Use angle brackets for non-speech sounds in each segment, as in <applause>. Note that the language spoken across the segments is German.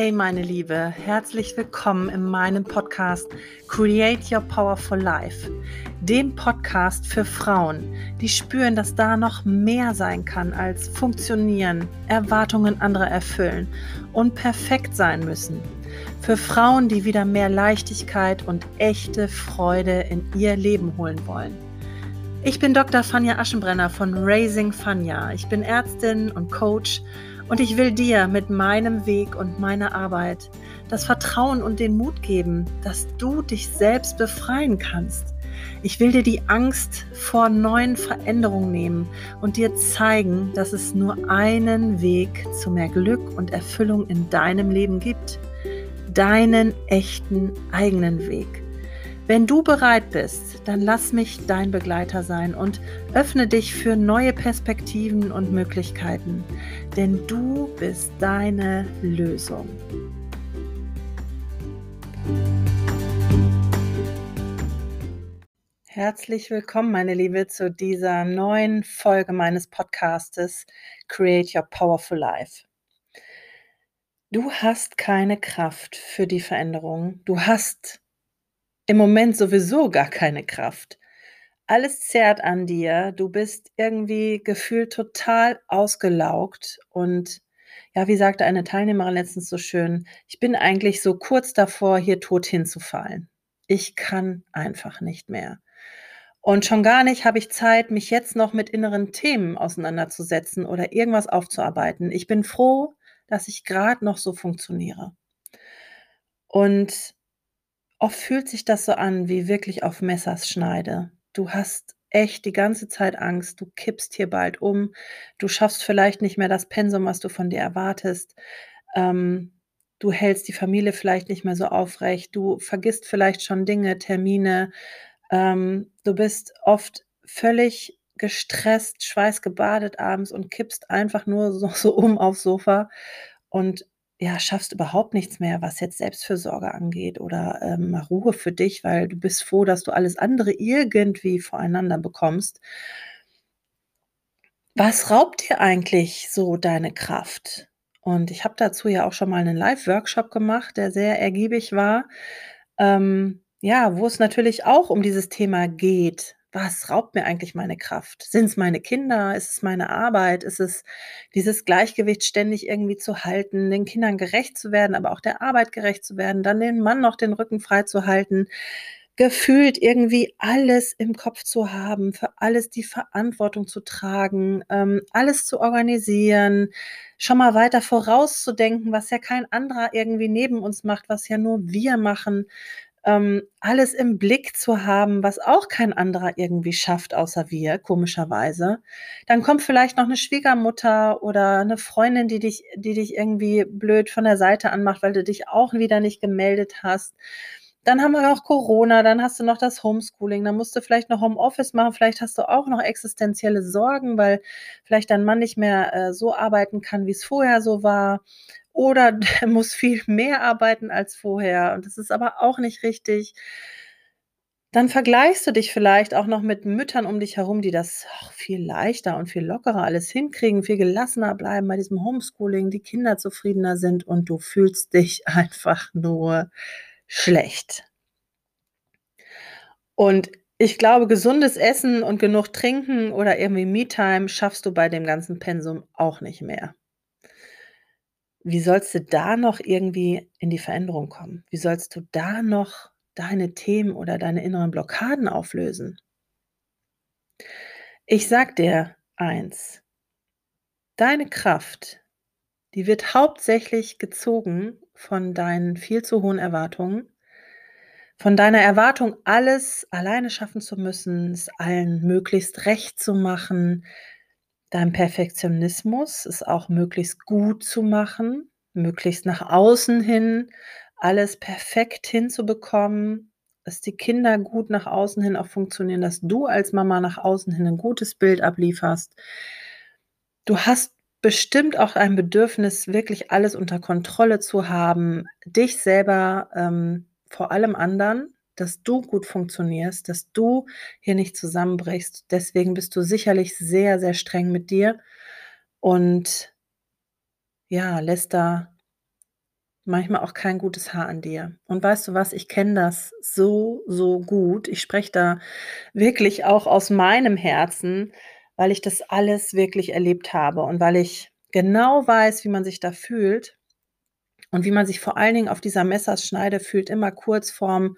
Hey meine Liebe, herzlich willkommen in meinem Podcast Create Your Powerful Life, dem Podcast für Frauen, die spüren, dass da noch mehr sein kann als funktionieren, Erwartungen anderer erfüllen und perfekt sein müssen. Für Frauen, die wieder mehr Leichtigkeit und echte Freude in ihr Leben holen wollen. Ich bin Dr. Fanja Aschenbrenner von Raising Fanja. Ich bin Ärztin und Coach und ich will dir mit meinem Weg und meiner Arbeit das Vertrauen und den Mut geben, dass du dich selbst befreien kannst. Ich will dir die Angst vor neuen Veränderungen nehmen und dir zeigen, dass es nur einen Weg zu mehr Glück und Erfüllung in deinem Leben gibt. Deinen echten eigenen Weg. Wenn du bereit bist, dann lass mich dein Begleiter sein und öffne dich für neue Perspektiven und Möglichkeiten, denn du bist deine Lösung. Herzlich willkommen, meine Liebe, zu dieser neuen Folge meines Podcastes Create Your Powerful Life. Du hast keine Kraft für die Veränderung. Du hast im Moment sowieso gar keine Kraft. Alles zerrt an dir. Du bist irgendwie gefühlt total ausgelaugt und ja, wie sagte eine Teilnehmerin letztens so schön, ich bin eigentlich so kurz davor, hier tot hinzufallen. Ich kann einfach nicht mehr. Und schon gar nicht habe ich Zeit, mich jetzt noch mit inneren Themen auseinanderzusetzen oder irgendwas aufzuarbeiten. Ich bin froh, dass ich gerade noch so funktioniere. Und Oft fühlt sich das so an wie wirklich auf Messerschneide. Du hast echt die ganze Zeit Angst, du kippst hier bald um, du schaffst vielleicht nicht mehr das Pensum, was du von dir erwartest. Ähm, du hältst die Familie vielleicht nicht mehr so aufrecht, du vergisst vielleicht schon Dinge, Termine. Ähm, du bist oft völlig gestresst, schweißgebadet abends und kippst einfach nur <laughs> so, so um aufs Sofa und ja, schaffst überhaupt nichts mehr, was jetzt Selbstfürsorge angeht oder ähm, Ruhe für dich, weil du bist froh, dass du alles andere irgendwie voreinander bekommst. Was raubt dir eigentlich so deine Kraft? Und ich habe dazu ja auch schon mal einen Live-Workshop gemacht, der sehr ergiebig war. Ähm, ja, wo es natürlich auch um dieses Thema geht was raubt mir eigentlich meine Kraft? Sind es meine Kinder? Ist es meine Arbeit? Ist es dieses Gleichgewicht ständig irgendwie zu halten, den Kindern gerecht zu werden, aber auch der Arbeit gerecht zu werden, dann den Mann noch den Rücken frei zu halten, gefühlt irgendwie alles im Kopf zu haben, für alles die Verantwortung zu tragen, ähm, alles zu organisieren, schon mal weiter vorauszudenken, was ja kein anderer irgendwie neben uns macht, was ja nur wir machen ähm, alles im Blick zu haben, was auch kein anderer irgendwie schafft, außer wir, komischerweise. Dann kommt vielleicht noch eine Schwiegermutter oder eine Freundin, die dich, die dich irgendwie blöd von der Seite anmacht, weil du dich auch wieder nicht gemeldet hast. Dann haben wir noch Corona, dann hast du noch das Homeschooling, dann musst du vielleicht noch Homeoffice machen, vielleicht hast du auch noch existenzielle Sorgen, weil vielleicht dein Mann nicht mehr äh, so arbeiten kann, wie es vorher so war oder <laughs> der muss viel mehr arbeiten als vorher und das ist aber auch nicht richtig. Dann vergleichst du dich vielleicht auch noch mit Müttern um dich herum, die das viel leichter und viel lockerer alles hinkriegen, viel gelassener bleiben bei diesem Homeschooling, die Kinder zufriedener sind und du fühlst dich <laughs> einfach nur schlecht. Und ich glaube, gesundes Essen und genug Trinken oder irgendwie Me-Time schaffst du bei dem ganzen Pensum auch nicht mehr. Wie sollst du da noch irgendwie in die Veränderung kommen? Wie sollst du da noch deine Themen oder deine inneren Blockaden auflösen? Ich sag dir eins. Deine Kraft, die wird hauptsächlich gezogen von deinen viel zu hohen Erwartungen, von deiner Erwartung, alles alleine schaffen zu müssen, es allen möglichst recht zu machen, Dein Perfektionismus ist auch möglichst gut zu machen, möglichst nach außen hin alles perfekt hinzubekommen, dass die Kinder gut nach außen hin auch funktionieren, dass du als Mama nach außen hin ein gutes Bild ablieferst. Du hast bestimmt auch ein Bedürfnis, wirklich alles unter Kontrolle zu haben, dich selber ähm, vor allem anderen dass du gut funktionierst, dass du hier nicht zusammenbrichst. Deswegen bist du sicherlich sehr, sehr streng mit dir und ja, lässt da manchmal auch kein gutes Haar an dir. Und weißt du was, ich kenne das so, so gut. Ich spreche da wirklich auch aus meinem Herzen, weil ich das alles wirklich erlebt habe und weil ich genau weiß, wie man sich da fühlt und wie man sich vor allen Dingen auf dieser Messerschneide fühlt, immer kurz vorm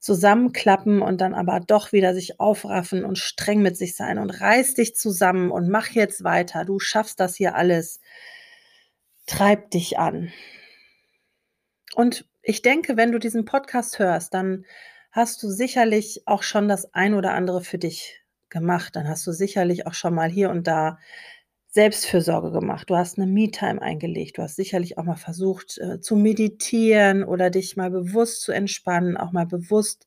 Zusammenklappen und dann aber doch wieder sich aufraffen und streng mit sich sein und reiß dich zusammen und mach jetzt weiter. Du schaffst das hier alles. Treib dich an. Und ich denke, wenn du diesen Podcast hörst, dann hast du sicherlich auch schon das ein oder andere für dich gemacht. Dann hast du sicherlich auch schon mal hier und da Selbstfürsorge gemacht. Du hast eine Me-Time eingelegt. Du hast sicherlich auch mal versucht äh, zu meditieren oder dich mal bewusst zu entspannen, auch mal bewusst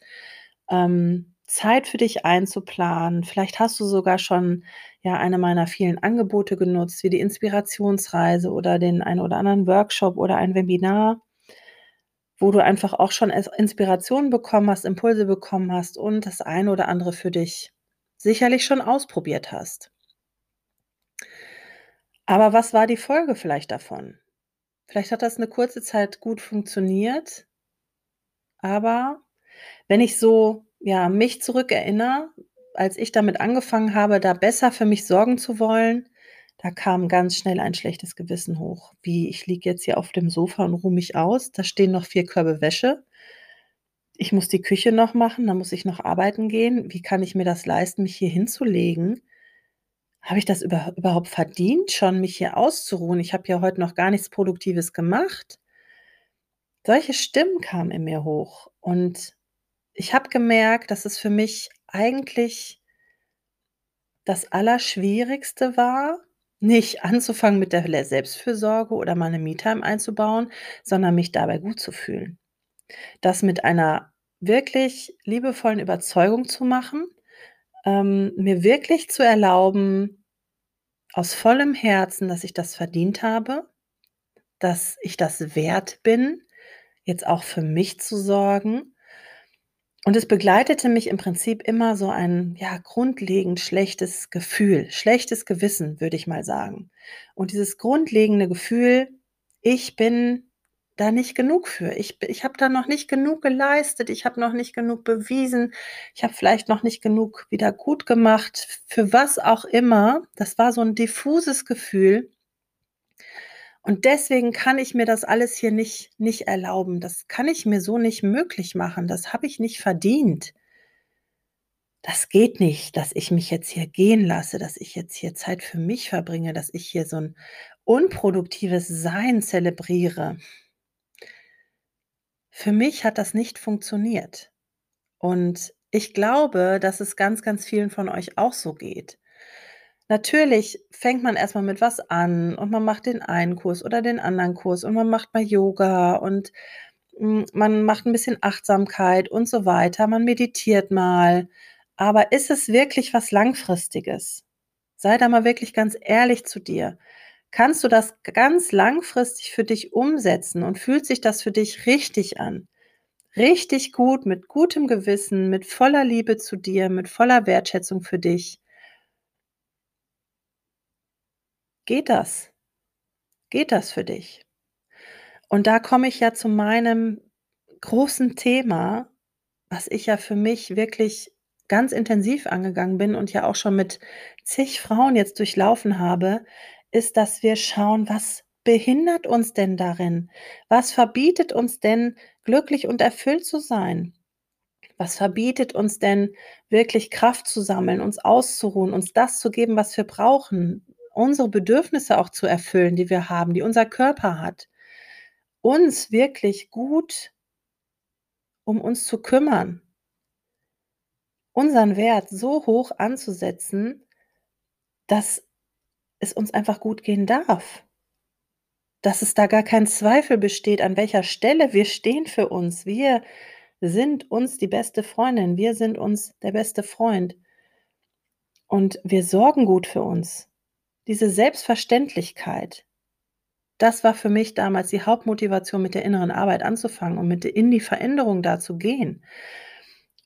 ähm, Zeit für dich einzuplanen. Vielleicht hast du sogar schon ja eine meiner vielen Angebote genutzt, wie die Inspirationsreise oder den einen oder anderen Workshop oder ein Webinar wo du einfach auch schon Inspirationen bekommen hast, Impulse bekommen hast und das eine oder andere für dich sicherlich schon ausprobiert hast. Aber was war die Folge vielleicht davon? Vielleicht hat das eine kurze Zeit gut funktioniert, aber wenn ich so, ja, mich zurückerinnere, als ich damit angefangen habe, da besser für mich sorgen zu wollen, da kam ganz schnell ein schlechtes Gewissen hoch. Wie, ich liege jetzt hier auf dem Sofa und ruhe mich aus. Da stehen noch vier Körbe Wäsche. Ich muss die Küche noch machen, dann muss ich noch arbeiten gehen. Wie kann ich mir das leisten, mich hier hinzulegen? Habe ich das über, überhaupt verdient, schon mich hier auszuruhen? Ich habe ja heute noch gar nichts Produktives gemacht. Solche Stimmen kamen in mir hoch und ich habe gemerkt, dass es für mich eigentlich das Allerschwierigste war, nicht <laughs> anzufangen mit der Selbstfürsorge oder mal 'ne Me-Time einzubauen, sondern mich dabei gut zu fühlen. Das mit einer wirklich liebevollen Überzeugung zu machen, ähm, mir wirklich zu erlauben, aus vollem Herzen, dass ich das verdient habe, dass ich das wert bin, jetzt auch für mich zu sorgen und es begleitete mich im Prinzip immer so ein, ja, grundlegend schlechtes Gefühl, schlechtes Gewissen, würde ich mal sagen. Und dieses grundlegende Gefühl, ich bin da nicht genug für. Ich ich habe da noch nicht genug geleistet, ich habe noch nicht genug bewiesen, ich habe vielleicht noch nicht genug wieder gut gemacht, für was auch immer. Das war so ein diffuses Gefühl. Und deswegen kann ich mir das alles hier nicht nicht erlauben. Das kann ich mir so nicht möglich machen. Das habe ich nicht verdient. Das geht nicht, dass ich mich jetzt hier gehen lasse, dass ich jetzt hier Zeit für mich verbringe, dass ich hier so ein unproduktives Sein zelebriere. Für mich hat das nicht funktioniert. Und ich glaube, dass es ganz, ganz vielen von euch auch so geht. Natürlich fängt man erst mal mit was an und man macht den einen Kurs oder den anderen Kurs und man macht mal Yoga und, hm, man macht 'n bisschen Achtsamkeit und so weiter. Man meditiert mal. Aber ist es wirklich was Langfristiges? Sei da mal wirklich ganz ehrlich zu dir. Kannst du das ganz langfristig für dich umsetzen und fühlt sich das für dich richtig an? Richtig gut, mit gutem Gewissen, mit voller Liebe zu dir, mit voller Wertschätzung für dich? Geht das? Geht das für dich? Und da komme ich ja zu meinem großen Thema, was ich ja für mich wirklich ganz intensiv angegangen bin und ja auch schon mit zig Frauen jetzt durchlaufen habe, ist, dass wir schauen, was behindert uns denn darin? Was verbietet uns denn, glücklich und erfüllt zu sein? Was verbietet uns denn, wirklich Kraft zu sammeln, uns auszuruhen, uns das zu geben, was wir brauchen? unsere Bedürfnisse auch zu erfüllen, die wir haben, die unser Körper hat. Uns wirklich gut um uns zu kümmern. Unseren Wert so hoch anzusetzen, dass es uns einfach gut gehen darf. Dass es da gar kein Zweifel besteht, an welcher Stelle wir stehen für uns. Wir sind uns die beste Freundin, wir sind uns der beste Freund. Und wir sorgen gut für uns. Diese Selbstverständlichkeit, das war für mich damals die Hauptmotivation, mit der inneren Arbeit anzufangen und mit in die Veränderung da zu gehen.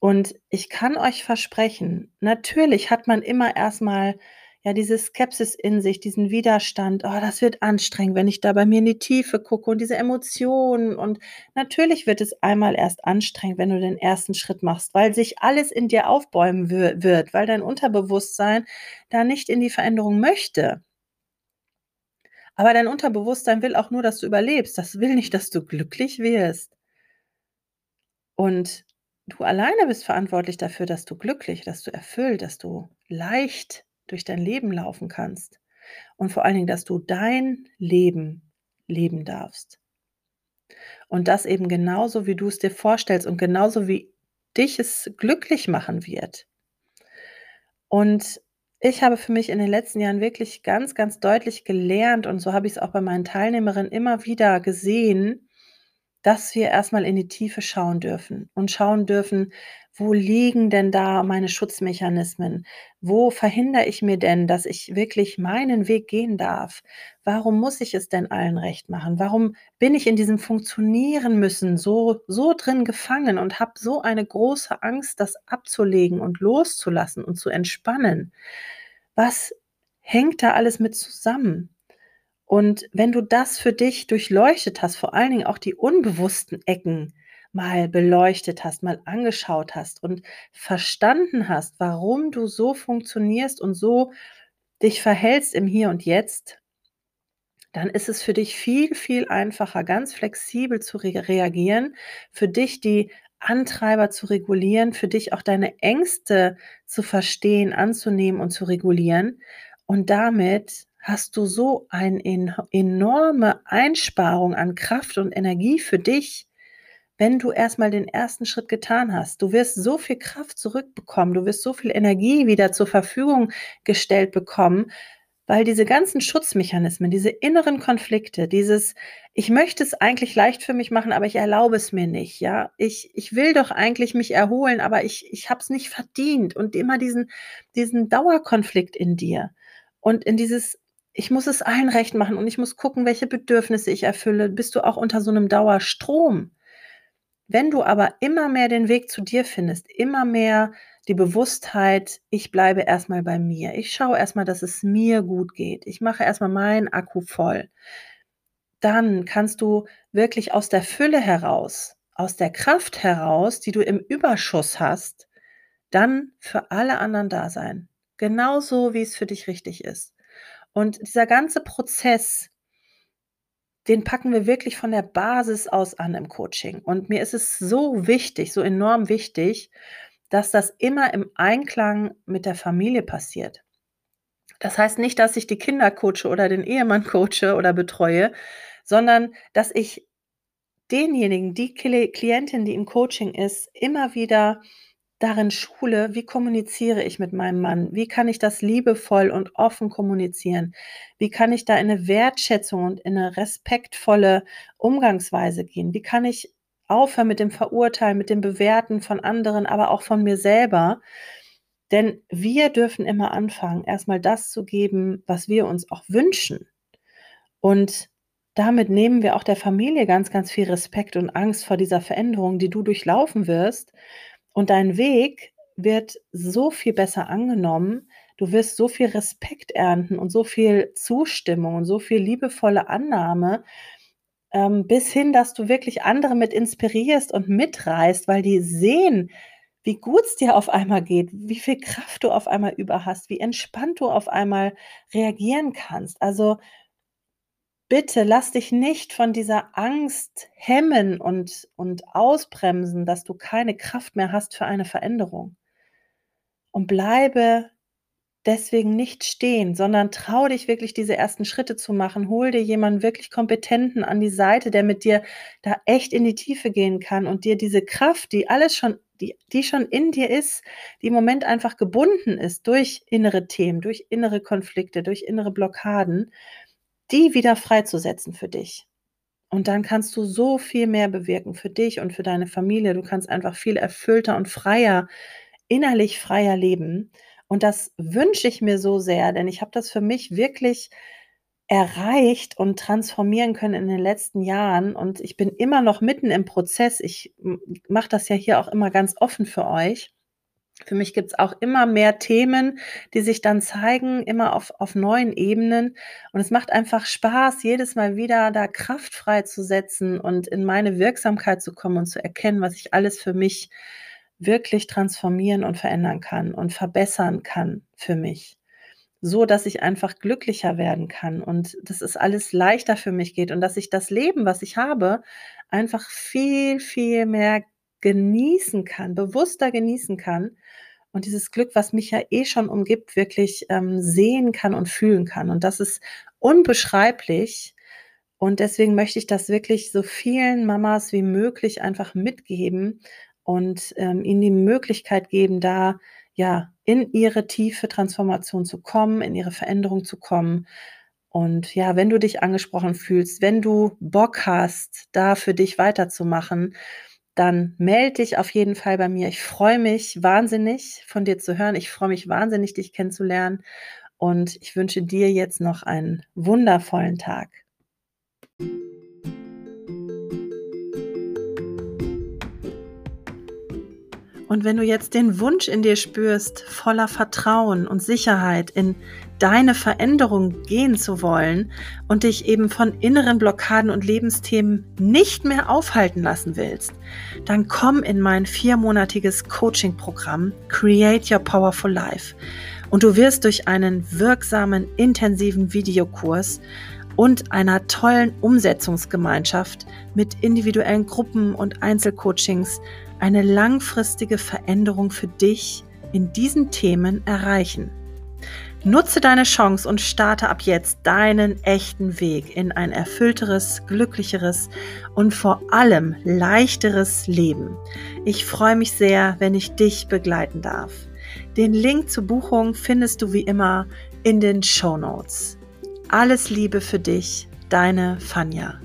Und ich kann euch versprechen, natürlich hat man immer erstmal ja, diese Skepsis in sich, diesen Widerstand: „Oh, das wird anstrengend, wenn ich da bei mir in die Tiefe gucke“ und diese Emotionen. Und natürlich wird es einmal erst anstrengend, wenn du den ersten Schritt machst, weil sich alles in dir aufbäumen wird, weil dein Unterbewusstsein da nicht in die Veränderung möchte. Aber dein Unterbewusstsein will auch nur, dass du überlebst. Das will nicht, dass du glücklich wirst. Und du alleine bist verantwortlich dafür, dass du glücklich, dass du erfüllt, dass du leicht durch dein Leben laufen kannst und vor allen Dingen, dass du dein Leben leben darfst. Und das eben genauso, wie du es dir vorstellst und genauso, wie dich es glücklich machen wird. Und ich habe für mich in den letzten Jahren wirklich ganz, ganz deutlich gelernt und so habe ich es auch bei meinen Teilnehmerinnen immer wieder gesehen, dass wir erstmal in die Tiefe schauen dürfen und schauen dürfen, wo liegen denn da meine Schutzmechanismen? Wo verhindere ich mir denn, dass ich wirklich meinen Weg gehen darf? Warum muss ich es denn allen recht machen? Warum bin ich in diesem Funktionieren müssen so so drin gefangen und habe so eine große Angst, das abzulegen und loszulassen und zu entspannen? Was hängt da alles mit zusammen? Und wenn du das für dich durchleuchtet hast, vor allen Dingen auch die unbewussten Ecken mal beleuchtet hast, mal angeschaut hast und verstanden hast, warum du so funktionierst und so dich verhältst im Hier und Jetzt, dann ist es für dich viel, viel einfacher, ganz flexibel zu re reagieren, für dich die Antreiber zu regulieren, für dich auch deine Ängste zu verstehen, anzunehmen und zu regulieren. Und damit hast du so eine enorme Einsparung an Kraft und Energie für dich, wenn du erstmal den ersten Schritt getan hast. Du wirst so viel Kraft zurückbekommen, du wirst so viel Energie wieder zur Verfügung gestellt bekommen, weil diese ganzen Schutzmechanismen, diese inneren Konflikte, dieses ich möchte es eigentlich leicht für mich machen, aber ich erlaube es mir nicht, ja? Ich ich will doch eigentlich mich erholen, aber ich ich habe es nicht verdient und immer diesen diesen Dauerkonflikt in dir und in dieses ich muss es allen recht machen und ich muss gucken, welche Bedürfnisse ich erfülle, bist du auch unter so 'nem Dauerstrom. Wenn du aber immer mehr den Weg zu dir findest, immer mehr die Bewusstheit: „Ich bleibe erst mal bei mir. Ich schaue erst mal, dass es mir gut geht. Ich mache erst mal meinen Akku voll.“ Dann kannst du wirklich aus der Fülle heraus, aus der Kraft heraus, die du im Überschuss hast, dann für alle anderen da sein. Genauso, wie es für dich richtig ist. Und dieser ganze Prozess den packen wir wirklich von der Basis aus an im Coaching. Und mir ist es so wichtig, so enorm wichtig, dass das immer im Einklang mit der Familie passiert. Das heißt nicht, dass ich die Kinder coache oder den Ehemann coache oder betreue, sondern dass ich denjenigen, die Kli Klientin, die im Coaching ist, immer wieder darin schule, wie kommuniziere ich mit meinem Mann? Wie kann ich das liebevoll und offen kommunizieren? Wie kann ich da in 'ne Wertschätzung und in 'ne respektvolle Umgangsweise gehen? Wie kann ich aufhören mit dem Verurteilen, mit dem Bewerten von anderen, aber auch von mir selber? Denn wir dürfen immer anfangen, erst mal das zu geben, was wir uns auch wünschen. Und damit nehmen wir auch der Familie ganz, ganz viel Respekt und Angst vor dieser Veränderung, die du durchlaufen wirst. Und dein Weg wird so viel besser angenommen. Du wirst so viel Respekt ernten und so viel Zustimmung und so viel liebevolle Annahme, ähm, bis hin, dass du wirklich andere mit inspirierst und mitreißt, weil die sehen, wie gut's dir auf einmal geht, wie viel Kraft du auf einmal über hast, wie entspannt du auf einmal reagieren kannst. Also bitte lass dich nicht von dieser Angst hemmen und und ausbremsen, dass du keine Kraft mehr hast für eine Veränderung. Und bleibe deswegen nicht stehen, sondern trau dich wirklich, diese ersten Schritte zu machen. Hol dir jemanden wirklich Kompetenten an die Seite, der mit dir da echt in die Tiefe gehen kann und dir diese Kraft, die alles schon die die schon in dir ist, die im Moment einfach gebunden ist durch innere Themen, durch innere Konflikte, durch innere Blockaden, die wieder freizusetzen für dich. Und dann kannst du so viel mehr bewirken für dich und für deine Familie. Du kannst einfach viel erfüllter und freier innerlich freier leben. Und das wünsche ich mir so sehr, denn ich habe das für mich wirklich erreicht und transformieren können in den letzten Jahren. Und ich bin immer noch mitten im Prozess. Ich mache das ja hier auch immer ganz offen für euch. Für mich gibt's auch immer mehr Themen, die sich dann zeigen, immer auf auf neuen Ebenen. Und es macht einfach Spaß, jedes Mal wieder da Kraft freizusetzen und in meine Wirksamkeit zu kommen und zu erkennen, was ich alles für mich wirklich transformieren und verändern kann und verbessern kann für mich. So, dass ich einfach glücklicher werden kann und dass es alles leichter für mich geht und dass ich das Leben, was ich habe, einfach viel, viel mehr genießen kann, bewusster genießen kann und dieses Glück, was mich ja eh schon umgibt, wirklich ähm, sehen kann und fühlen kann. Und das ist unbeschreiblich. Und deswegen möchte ich das wirklich so vielen Mamas wie möglich einfach mitgeben und ähm, ihnen die Möglichkeit geben, da ja in ihre tiefe Transformation zu kommen, in ihre Veränderung zu kommen. Und ja, wenn du dich angesprochen fühlst, wenn du Bock hast, da für dich weiterzumachen, dann melde dich auf jeden Fall bei mir. Ich freue mich wahnsinnig von dir zu hören. Ich freue mich wahnsinnig, dich kennenzulernen. Und ich wünsche dir jetzt noch einen wundervollen Tag. Und wenn du jetzt den Wunsch in dir spürst, voller Vertrauen und Sicherheit in deine Veränderung gehen zu wollen und dich eben von inneren Blockaden und Lebensthemen nicht mehr aufhalten lassen willst, dann komm in mein viermonatiges Coaching-Programm Create Your Powerful Life. Und du wirst durch einen wirksamen, intensiven Videokurs und einer tollen Umsetzungsgemeinschaft mit individuellen Gruppen und Einzelcoachings eine langfristige Veränderung für dich in diesen Themen erreichen. Nutze deine Chance und starte ab jetzt deinen echten Weg in ein erfüllteres, glücklicheres und vor allem leichteres Leben. Ich freue mich sehr, wenn ich dich begleiten darf. Den Link zur Buchung findest du wie immer in den Show Notes. Alles Liebe für dich, deine Fanja.